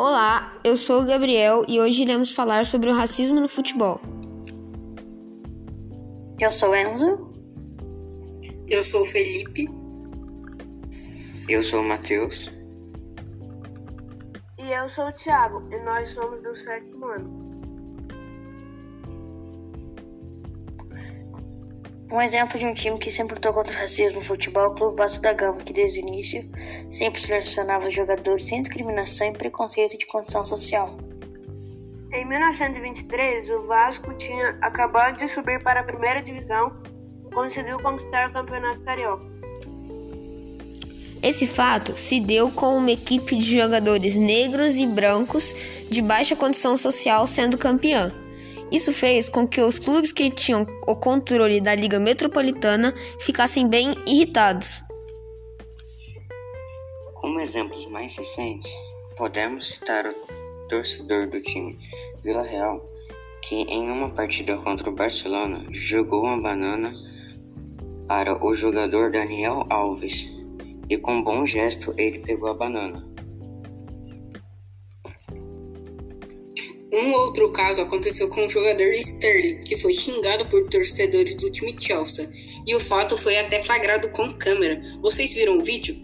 Olá, eu sou o Gabriel e hoje iremos falar sobre o racismo no futebol. Eu sou Enzo. Eu sou o Felipe. Eu sou o Matheus. E eu sou o Thiago, e nós somos do sétimo ano. Um exemplo de um time que sempre lutou contra o racismo no futebol é o Clube Vasco da Gama, que desde o início sempre selecionava jogadores sem discriminação e preconceito de condição social. Em 1923, o Vasco tinha acabado de subir para a primeira divisão e conseguiu conquistar o Campeonato Carioca. Esse fato se deu com uma equipe de jogadores negros e brancos de baixa condição social sendo campeã. Isso fez com que os clubes que tinham o controle da Liga Metropolitana ficassem bem irritados. Como exemplos mais recentes, podemos citar o torcedor do time Vila Real, que em uma partida contra o Barcelona jogou uma banana para o jogador Daniel Alves e com um bom gesto ele pegou a banana. Um outro caso aconteceu com o jogador Sterling, que foi xingado por torcedores do time Chelsea, e o fato foi até flagrado com câmera. Vocês viram o vídeo?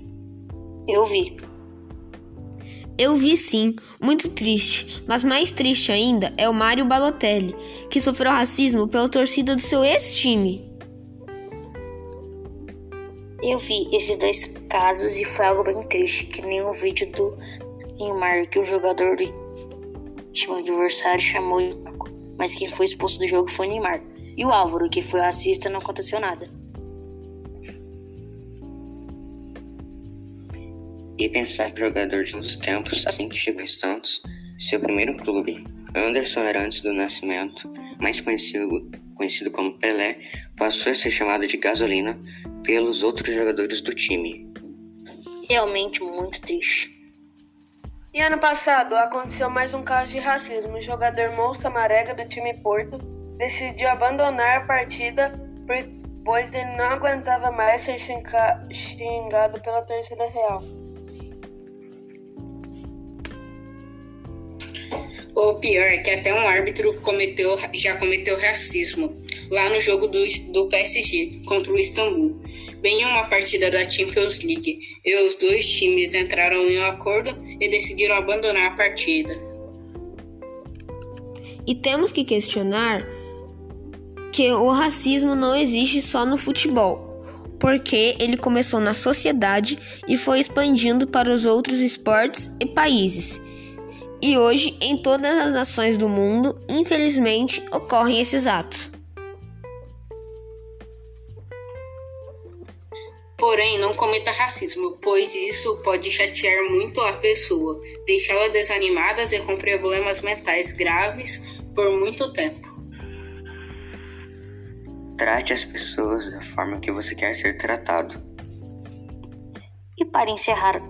Eu vi. Eu vi sim, muito triste, mas mais triste ainda é o Mário Balotelli, que sofreu racismo pela torcida do seu ex-time. Eu vi esses dois casos e foi algo bem triste, que nem o vídeo do Neymar, que o jogador do time adversário chamou de mas quem foi expulso do jogo foi Neymar. E o Álvaro, que foi racista, não aconteceu nada. E pensar que o jogador de uns tempos, assim que chegou em Santos, seu primeiro clube, Anderson era antes do nascimento, mais conhecido, conhecido como Pelé, passou a ser chamado de gasolina pelos outros jogadores do time. Realmente muito triste. E ano passado aconteceu mais um caso de racismo. O jogador Moussa Marega, do time Porto, decidiu abandonar a partida pois ele não aguentava mais ser xingado pela torcida real. O pior é que até um árbitro cometeu, já cometeu racismo lá no jogo do, do PSG contra o Istambul, bem em uma partida da Champions League, e os dois times entraram em um acordo e decidiram abandonar a partida. E temos que questionar que o racismo não existe só no futebol, porque ele começou na sociedade e foi expandindo para os outros esportes e países. E hoje, em todas as nações do mundo, infelizmente, ocorrem esses atos. Porém, não cometa racismo, pois isso pode chatear muito a pessoa, deixá-la desanimada e com problemas mentais graves por muito tempo. Trate as pessoas da forma que você quer ser tratado. E para encerrar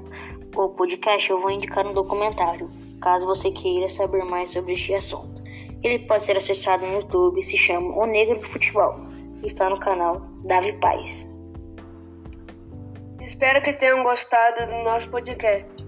o podcast, eu vou indicar um documentário, caso você queira saber mais sobre este assunto. Ele pode ser acessado no YouTube, se chama O Negro do Futebol. Está no canal Davi Paz. Espero que tenham gostado do nosso podcast.